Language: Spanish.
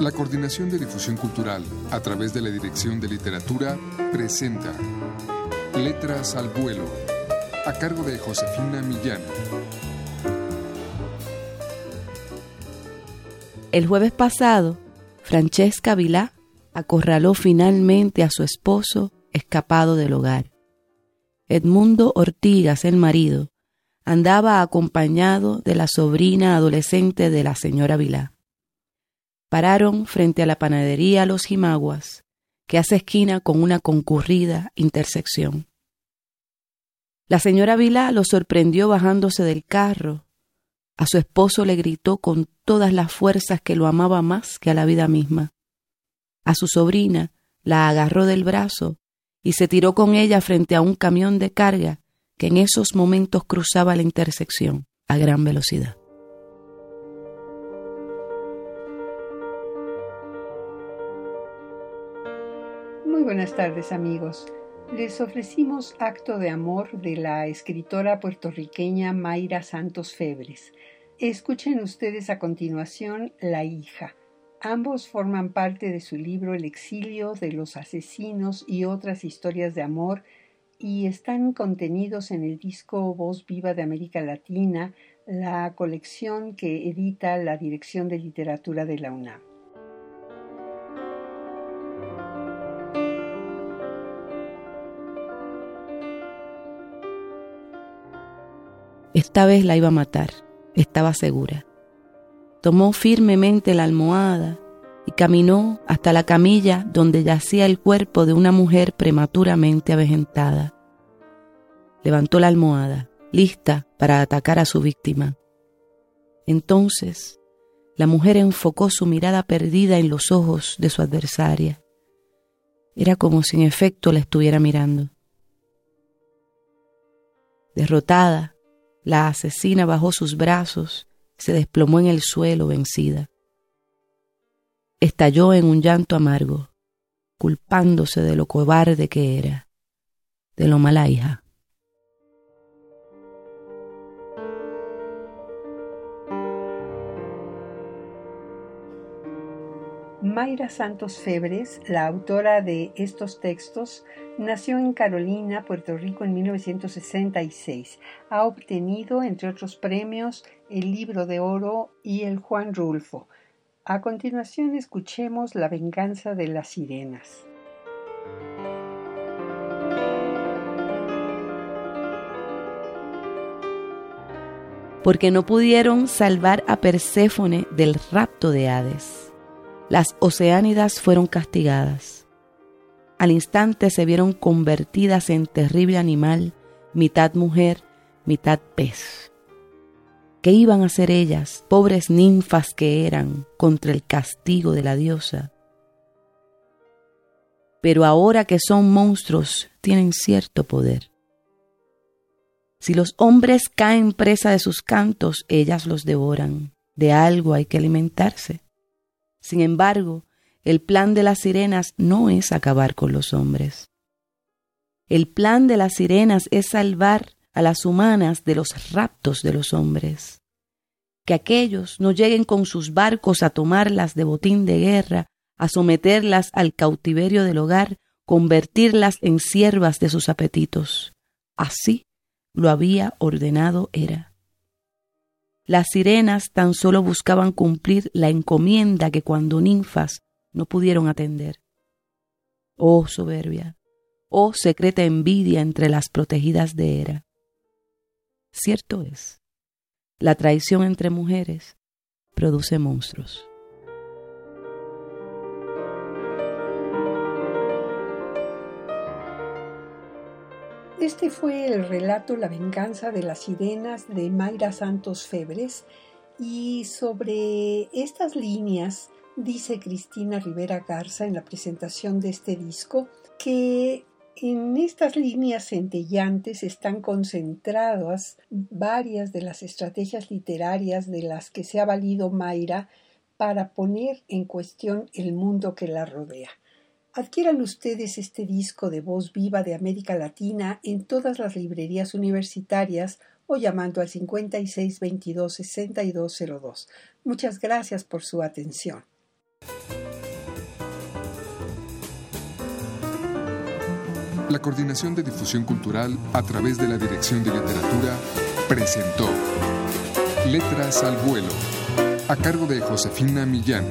La Coordinación de Difusión Cultural, a través de la Dirección de Literatura, presenta Letras al Vuelo, a cargo de Josefina Millán. El jueves pasado, Francesca Vilá acorraló finalmente a su esposo escapado del hogar. Edmundo Ortigas, el marido, andaba acompañado de la sobrina adolescente de la señora Vilá. Pararon frente a la panadería Los Jimaguas, que hace esquina con una concurrida intersección. La señora Vilá lo sorprendió bajándose del carro. A su esposo le gritó con todas las fuerzas que lo amaba más que a la vida misma. A su sobrina la agarró del brazo y se tiró con ella frente a un camión de carga que en esos momentos cruzaba la intersección a gran velocidad. Buenas tardes amigos. Les ofrecimos Acto de Amor de la escritora puertorriqueña Mayra Santos Febres. Escuchen ustedes a continuación La hija Ambos forman parte de su libro El exilio de los asesinos y otras historias de amor y están contenidos en el disco Voz Viva de América Latina, la colección que edita la Dirección de Literatura de la UNAM. Esta vez la iba a matar, estaba segura tomó firmemente la almohada y caminó hasta la camilla donde yacía el cuerpo de una mujer prematuramente avejentada. Levantó la almohada, lista para atacar a su víctima. Entonces, la mujer enfocó su mirada perdida en los ojos de su adversaria. Era como si en efecto la estuviera mirando. Derrotada, la asesina bajó sus brazos se desplomó en el suelo vencida. Estalló en un llanto amargo, culpándose de lo cobarde que era, de lo mala hija. Mayra Santos Febres, la autora de estos textos, nació en Carolina, Puerto Rico en 1966. Ha obtenido, entre otros premios, el Libro de Oro y el Juan Rulfo. A continuación escuchemos La venganza de las sirenas. Porque no pudieron salvar a Perséfone del rapto de Hades las oceánidas fueron castigadas. Al instante se vieron convertidas en terrible animal, mitad mujer, mitad pez. ¿Qué iban a hacer ellas, pobres ninfas que eran, contra el castigo de la diosa? Pero ahora que son monstruos, tienen cierto poder. Si los hombres caen presa de sus cantos, ellas los devoran. De algo hay que alimentarse. Sin embargo, el plan de las sirenas no es acabar con los hombres. El plan de las sirenas es salvar a las humanas de los raptos de los hombres. Que aquellos no lleguen con sus barcos a tomarlas de botín de guerra, a someterlas al cautiverio del hogar, convertirlas en siervas de sus apetitos. Así lo había ordenado Hera. Las sirenas tan solo buscaban cumplir la encomienda que cuando ninfas no pudieron atender. Oh soberbia, oh secreta envidia entre las protegidas de Hera. Cierto es, la traición entre mujeres produce monstruos. Este fue el relato La venganza de las sirenas de Mayra Santos Febres y sobre estas líneas dice Cristina Rivera Garza en la presentación de este disco que en estas líneas centellantes están concentradas varias de las estrategias literarias de las que se ha valido Mayra para poner en cuestión el mundo que la rodea. Adquieran ustedes este disco de voz viva de América Latina en todas las librerías universitarias o llamando al 5622-6202. Muchas gracias por su atención. La Coordinación de Difusión Cultural a través de la Dirección de Literatura presentó Letras al Vuelo a cargo de Josefina Millán.